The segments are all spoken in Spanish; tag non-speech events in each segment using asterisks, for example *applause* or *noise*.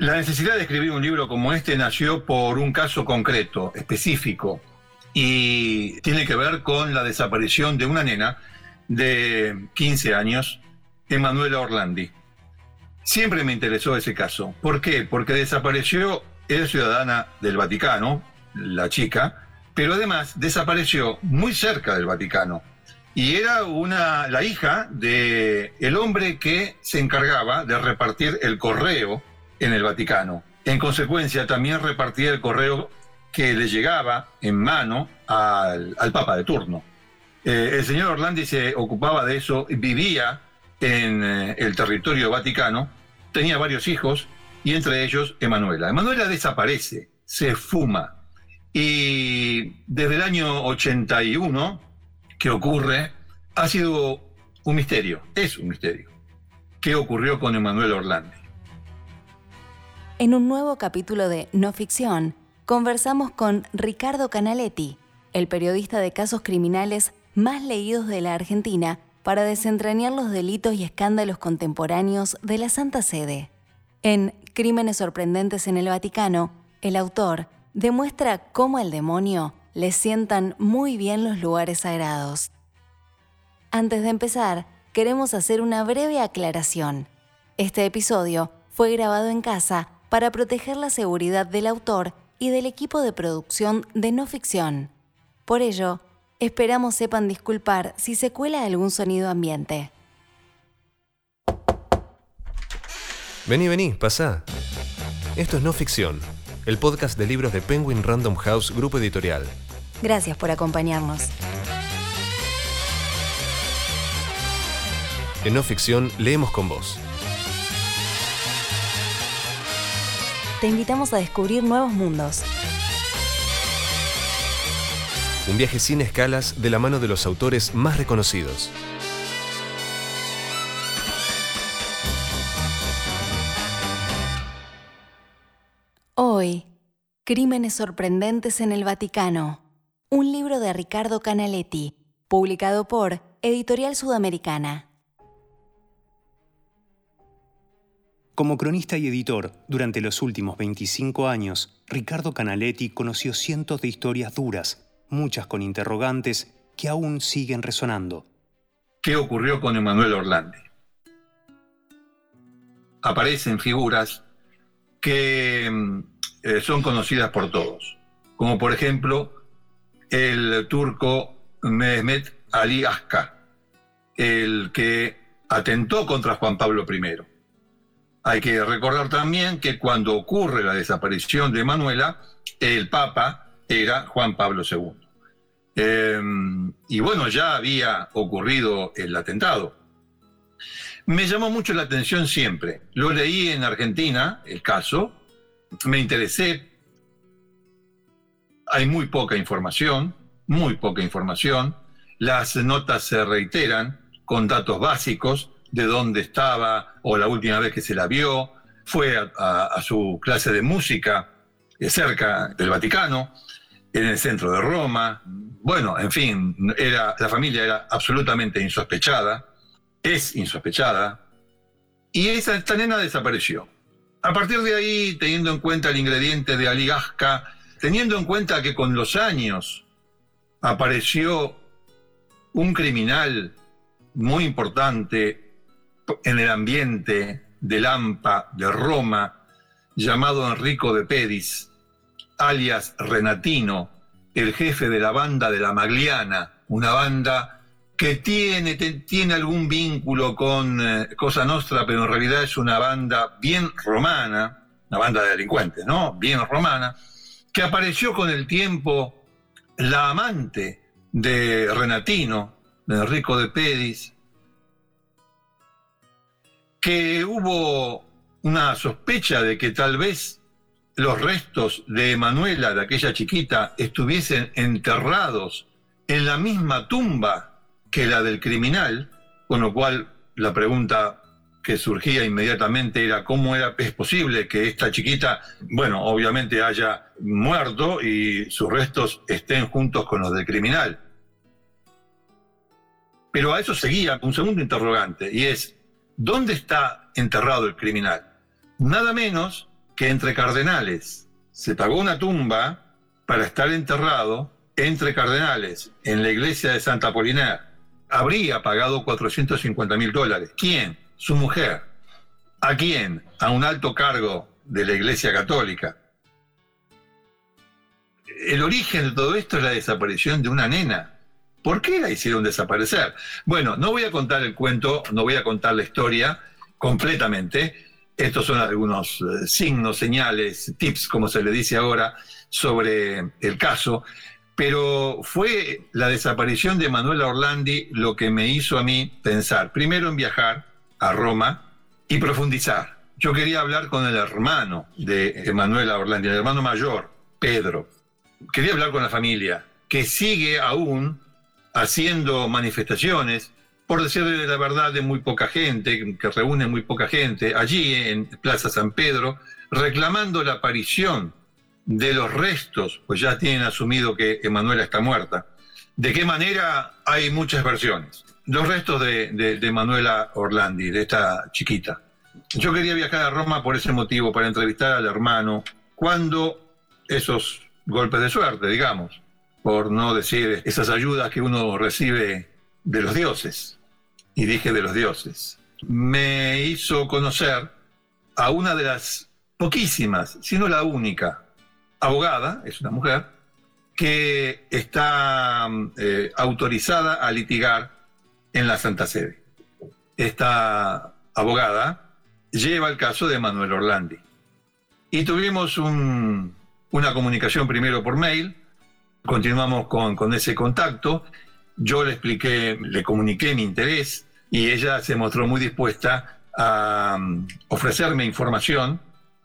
La necesidad de escribir un libro como este nació por un caso concreto, específico, y tiene que ver con la desaparición de una nena de 15 años, Emanuela Orlandi. Siempre me interesó ese caso. ¿Por qué? Porque desapareció, era ciudadana del Vaticano, la chica, pero además desapareció muy cerca del Vaticano. Y era una, la hija de el hombre que se encargaba de repartir el correo en el Vaticano. En consecuencia, también repartía el correo que le llegaba en mano al, Papa de turno. Eh, el señor Orlandi se ocupaba de eso, vivía en eh, el territorio vaticano, tenía varios hijos y entre ellos Emanuela. Emanuela desaparece, se fuma y desde el año 81 que ocurre ha sido un misterio, es un misterio. ¿Qué ocurrió con Emanuela Orlandi? En un nuevo capítulo de No Ficción, conversamos con Ricardo Canaletti, el periodista de casos criminales más leídos de la Argentina, para desentrañar los delitos y escándalos contemporáneos de la Santa Sede. En Crímenes sorprendentes en el Vaticano, el autor demuestra cómo al demonio le sientan muy bien los lugares sagrados. Antes de empezar, queremos hacer una breve aclaración. Este episodio fue grabado en casa para proteger la seguridad del autor y del equipo de producción de no ficción. Por ello, esperamos sepan disculpar si se cuela algún sonido ambiente. Vení, vení, pasá. Esto es No Ficción, el podcast de libros de Penguin Random House Grupo Editorial. Gracias por acompañarnos. En No Ficción leemos con vos. Te invitamos a descubrir nuevos mundos. Un viaje sin escalas de la mano de los autores más reconocidos. Hoy, Crímenes sorprendentes en el Vaticano. Un libro de Ricardo Canaletti, publicado por Editorial Sudamericana. Como cronista y editor, durante los últimos 25 años, Ricardo Canaletti conoció cientos de historias duras, muchas con interrogantes que aún siguen resonando. ¿Qué ocurrió con Emanuel Orlandi? Aparecen figuras que mm, eh, son conocidas por todos, como por ejemplo el turco Mehmet Ali Aska, el que atentó contra Juan Pablo I hay que recordar también que cuando ocurre la desaparición de Manuela, el Papa era Juan Pablo II. Em, y bueno, ya había ocurrido el atentado. Me llamó mucho la atención siempre. Lo leí en Argentina, el caso, me interesé. Hay muy poca información, muy poca información. Las notas se reiteran con datos básicos de dónde estaba o la última vez que se la vio, fue a, su clase de música eh, cerca del Vaticano, en el centro de Roma. Bueno, en fin, era, la familia era absolutamente insospechada, es insospechada, y esa, esta nena desapareció. A partir de ahí, teniendo en cuenta el ingrediente de Aligasca, teniendo en cuenta que con los años apareció un criminal muy importante en el ambiente de Lampa de Roma, llamado Enrico de Pedis, alias Renatino, el jefe de la banda de la Magliana, una banda que tiene, tiene algún vínculo con eh, Cosa Nostra, pero en realidad es una banda bien romana, una banda de delincuentes, ¿no? Bien romana, que apareció con el tiempo la amante de Renatino, de Enrico de Pedis, que hubo una sospecha de que tal vez los restos de Emanuela, de aquella chiquita, estuviesen enterrados en la misma tumba que la del criminal, con lo cual la pregunta que surgía inmediatamente era cómo era, es posible que esta chiquita, bueno, obviamente haya muerto y sus restos estén juntos con los del criminal. Pero a eso seguía un segundo interrogante, y es, ¿Dónde está enterrado el criminal? Nada menos que entre cardenales. Se pagó una tumba para estar enterrado entre cardenales en la iglesia de Santa Apolinar. Habría pagado 450 mil dólares. ¿Quién? Su mujer. ¿A quién? A un alto cargo de la iglesia católica. El origen de todo esto es la desaparición de una nena. ¿Por qué la hicieron desaparecer? Bueno, no voy a contar el cuento, no voy a contar la historia completamente. Estos son algunos eh, signos, señales, tips, como se le dice ahora, sobre el caso. Pero fue la desaparición de Manuela Orlandi lo que me hizo a mí pensar, primero en viajar a Roma y profundizar. Yo quería hablar con el hermano de Manuela Orlandi, el hermano mayor, Pedro. Quería hablar con la familia, que sigue aún haciendo manifestaciones, por decirle la verdad, de muy poca gente, que reúne muy poca gente, allí en Plaza San Pedro, reclamando la aparición de los restos, pues ya tienen asumido que Emanuela está muerta. ¿De qué manera? Hay muchas versiones. Los restos de, de, Manuela Orlandi, de esta chiquita. Yo quería viajar a Roma por ese motivo, para entrevistar al hermano, cuando esos golpes de suerte, digamos, por no decir esas ayudas que uno recibe de los dioses, y dije de los dioses, me hizo conocer a una de las poquísimas, si no la única, abogada, es una mujer, que está eh, autorizada a litigar en la Santa Sede. Esta abogada lleva el caso de Manuel Orlandi. Y tuvimos una comunicación primero por mail, continuamos con, con ese contacto, yo le expliqué, le comuniqué mi interés y ella se mostró muy dispuesta a um, ofrecerme información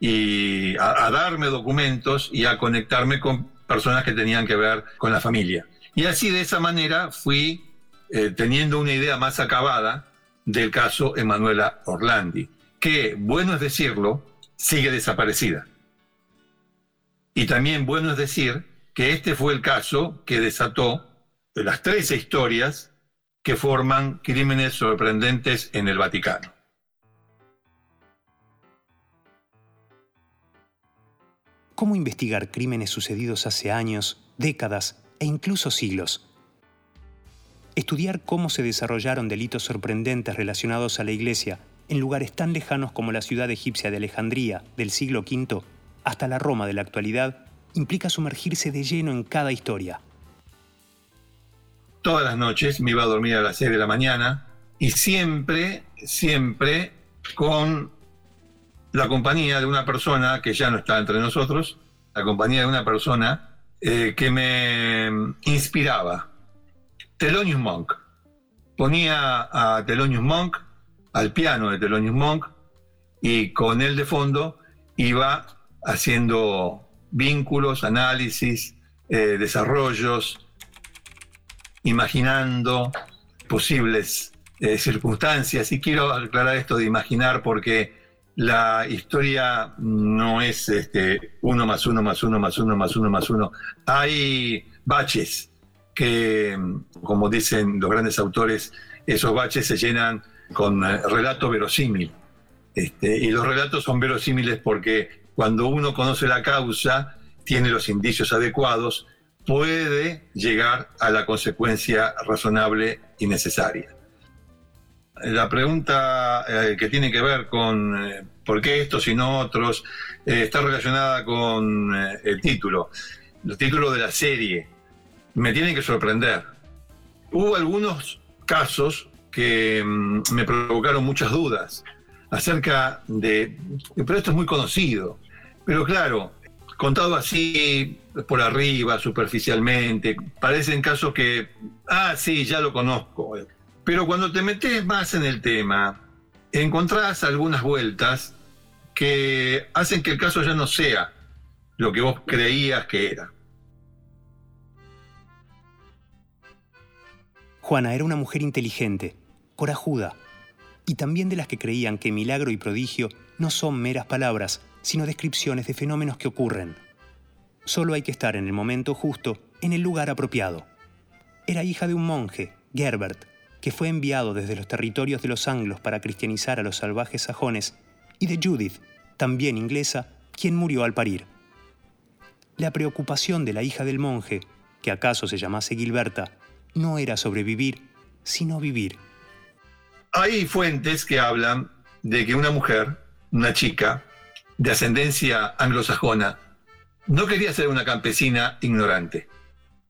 y a, darme documentos y a conectarme con personas que tenían que ver con la familia. Y así de esa manera fui eh, teniendo una idea más acabada del caso Emanuela Orlandi, que, bueno es decirlo, sigue desaparecida. Y también bueno es decir que este fue el caso que desató las 13 historias que forman crímenes sorprendentes en el Vaticano. ¿Cómo investigar crímenes sucedidos hace años, décadas e incluso siglos? Estudiar cómo se desarrollaron delitos sorprendentes relacionados a la Iglesia en lugares tan lejanos como la ciudad egipcia de Alejandría del siglo V hasta la Roma de la actualidad implica sumergirse de lleno en cada historia. Todas las noches me iba a dormir a las 6 de la mañana y siempre, siempre con la compañía de una persona que ya no está entre nosotros, la compañía de una persona eh, que me inspiraba, Thelonious Monk. Ponía a Thelonious Monk, al piano de Thelonious Monk, y con él de fondo iba haciendo vínculos, análisis, eh, desarrollos, imaginando posibles eh, circunstancias. Y quiero aclarar esto de imaginar porque la historia no es este, uno más uno más uno más uno más uno más uno. Hay baches que, como dicen los grandes autores, esos baches se llenan con eh, relato verosímil. Este, y los relatos son verosímiles porque cuando uno conoce la causa, tiene los indicios adecuados, puede llegar a la consecuencia razonable y necesaria. La pregunta eh, que tiene que ver con eh, por qué estos y no otros eh, está relacionada con el título, el título de la serie. Me tiene que sorprender. Hubo algunos casos que mm, me provocaron muchas dudas acerca de... Pero esto es muy conocido. Pero claro, contado así por arriba, superficialmente, parecen casos que, ah, sí, ya lo conozco. Pero cuando te metes más en el tema, encontrás algunas vueltas que hacen que el caso ya no sea lo que vos creías que era. Juana era una mujer inteligente, corajuda, y también de las que creían que milagro y prodigio no son meras palabras, sino descripciones de fenómenos que ocurren. Solo hay que estar en el momento justo, en el lugar apropiado. Era hija de un monje, Gerbert, que fue enviado desde los territorios de los anglos para cristianizar a los salvajes sajones, y de Judith, también inglesa, quien murió al parir. La preocupación de la hija del monje, que acaso se llamase Gilberta, no era sobrevivir, sino vivir. Hay fuentes que hablan de que una mujer, una chica, de ascendencia anglosajona, no quería ser una campesina ignorante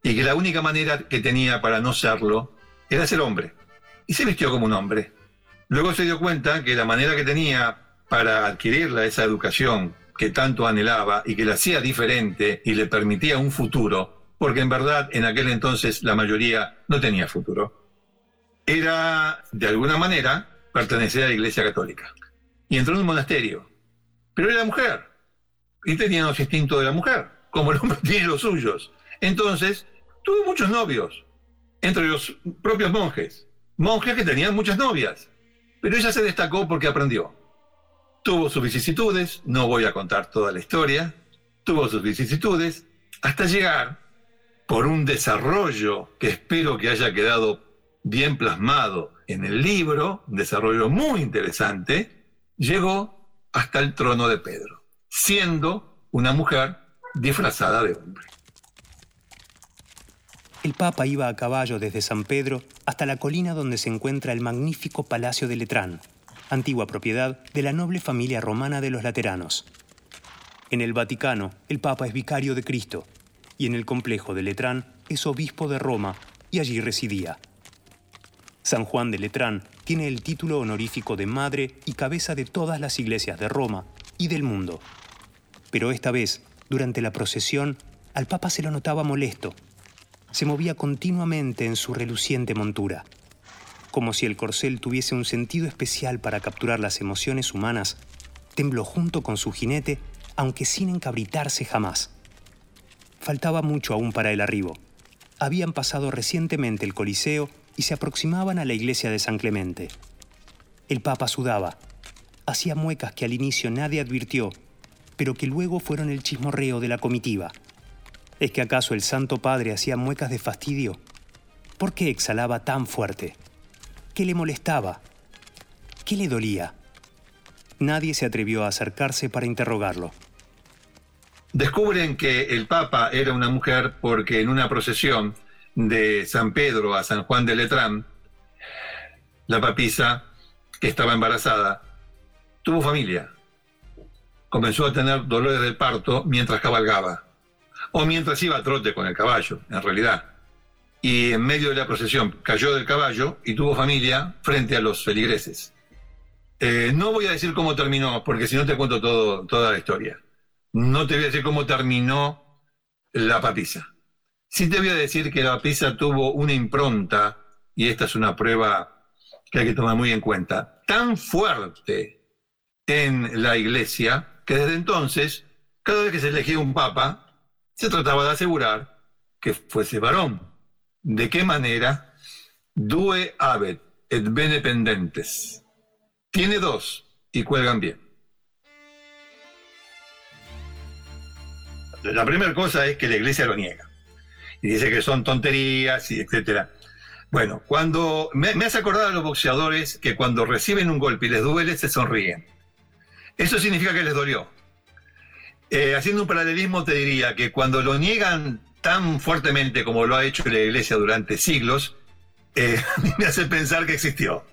y que la única manera que tenía para no serlo era ser hombre. Y se vistió como un hombre. Luego se dio cuenta que la manera que tenía para adquirirla esa educación que tanto anhelaba y que la hacía diferente y le permitía un futuro, porque en verdad en aquel entonces la mayoría no tenía futuro, era de alguna manera pertenecer a la Iglesia Católica. Y entró en un monasterio. Pero era mujer. Y tenía los instintos de la mujer, como el hombre *laughs* los suyos. Entonces, tuvo muchos novios, entre los propios monjes. Monjes que tenían muchas novias. Pero ella se destacó porque aprendió. Tuvo sus vicisitudes, no voy a contar toda la historia, tuvo sus vicisitudes, hasta llegar, por un desarrollo que espero que haya quedado bien plasmado en el libro, un desarrollo muy interesante, llegó hasta el trono de Pedro, siendo una mujer disfrazada de hombre. El Papa iba a caballo desde San Pedro hasta la colina donde se encuentra el magnífico Palacio de Letrán, antigua propiedad de la noble familia romana de los Lateranos. En el Vaticano, el Papa es vicario de Cristo, y en el complejo de Letrán es obispo de Roma, y allí residía. San Juan de Letrán tiene el título honorífico de madre y cabeza de todas las iglesias de Roma y del mundo. Pero esta vez, durante la procesión, al Papa se lo notaba molesto se movía continuamente en su reluciente montura, como si el corcel tuviese un sentido especial para capturar las emociones humanas, tembló junto con su jinete, aunque sin encabritarse jamás. Faltaba mucho aún para el arribo. Habían pasado recientemente el Coliseo y se aproximaban a la iglesia de San Clemente. El Papa sudaba. Hacía muecas que al inicio nadie advirtió, pero que luego fueron el chismorreo de la comitiva. ¿Es que acaso el Santo Padre hacía muecas de fastidio? ¿Por qué exhalaba tan fuerte? ¿Qué le molestaba? ¿Qué le dolía? Nadie se atrevió a acercarse para interrogarlo. Descubren que el Papa era una mujer porque en una procesión de San Pedro a San Juan de Letrán, la papisa, que estaba embarazada, tuvo familia. Comenzó a tener dolores del parto mientras cabalgaba o mientras iba a trote con el caballo, en realidad. Y en medio de la procesión cayó del caballo y tuvo familia frente a los feligreses. Eh, no voy a decir cómo terminó, porque si no te cuento toda la historia. No te voy a decir cómo terminó la papisa. Sí te voy a decir que la papisa tuvo una impronta, y esta es una prueba que hay que tomar muy en cuenta, tan fuerte en la iglesia que desde entonces, cada vez que se elegía un papa, se trataba de asegurar que fuese varón. ¿De qué manera? Due abet et bene pendentes. Tiene dos y cuelgan bien. La primera cosa es que la iglesia lo niega. Y dice que son tonterías y etcétera. Bueno, cuando me, hace acordar a los boxeadores que cuando reciben un golpe y les duele, se sonríen. Eso significa que les dolió. Eh, haciendo un paralelismo te diría que cuando lo niegan tan fuertemente como lo ha hecho la Iglesia durante siglos, eh, *laughs* me hace pensar que existió.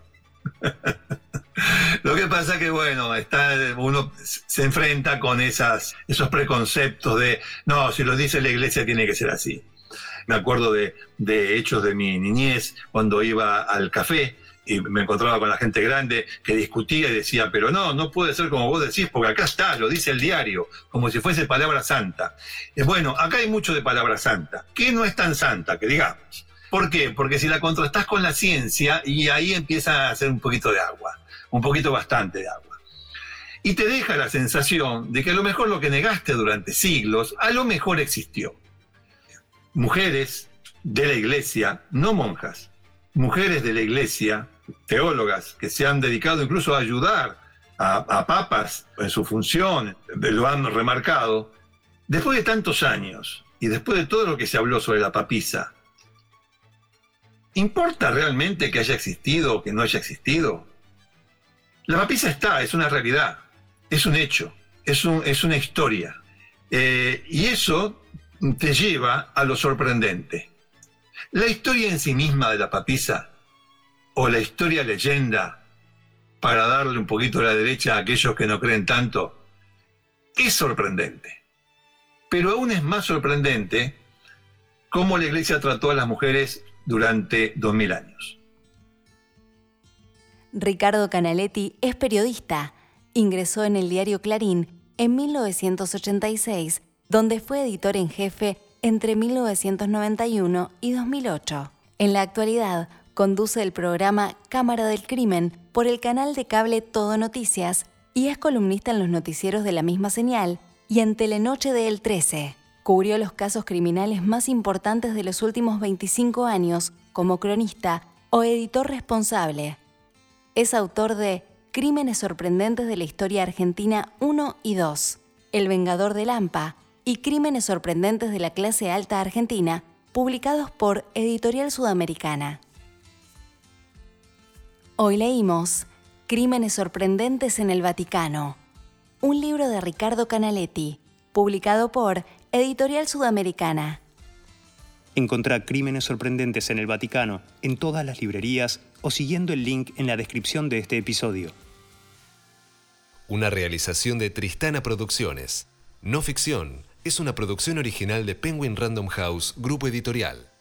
*laughs* Lo que pasa que, bueno, está, uno se enfrenta con esas, esos preconceptos de, no, si lo dice la iglesia tiene que ser así. Me acuerdo de, hechos de mi niñez cuando iba al café y me encontraba con la gente grande que discutía y decía, pero no, no puede ser como vos decís, porque acá está, lo dice el diario, como si fuese palabra santa. Bueno, acá hay mucho de palabra santa, que no es tan santa, que digamos. ¿Por qué? Porque si la contrastás con la ciencia, y ahí empieza a hacer un poquito de agua, un poquito bastante de agua. Y te deja la sensación de que a lo mejor lo que negaste durante siglos, a lo mejor existió. Mujeres de la iglesia, no monjas, mujeres de la iglesia teólogas que se han dedicado incluso a ayudar a, papas en su función, lo han remarcado, después de tantos años y después de todo lo que se habló sobre la papisa, ¿importa realmente que haya existido o que no haya existido? La papisa está, es una realidad, es un hecho. es, un, es una historia. Eh, y eso te lleva a lo sorprendente. La historia en sí misma de la papisa, o la historia leyenda, para darle un poquito a la derecha a aquellos que no creen tanto, es sorprendente. Pero aún es más sorprendente cómo la iglesia trató a las mujeres durante dos mil años. Ricardo Canaletti es periodista. Ingresó en el diario Clarín en 1986, donde fue editor en jefe entre 1991 y 2008. En la actualidad, conduce el programa Cámara del Crimen por el canal de cable Todo Noticias y es columnista en los noticieros de la misma señal y en Telenoche de El 13. Cubrió los casos criminales más importantes de los últimos 25 años como cronista o editor responsable. Es autor de Crímenes sorprendentes de la historia argentina 1 y 2, El Vengador de Lampa y Crímenes sorprendentes de la clase alta argentina, publicados por Editorial Sudamericana. Hoy leímos Crímenes sorprendentes en el Vaticano, un libro de Ricardo Canaletti, publicado por Editorial Sudamericana. Encontrá Crímenes sorprendentes en el Vaticano en todas las librerías o siguiendo el link en la descripción de este episodio. Una realización de Tristana Producciones. No ficción, es una producción original de Penguin Random House, grupo editorial.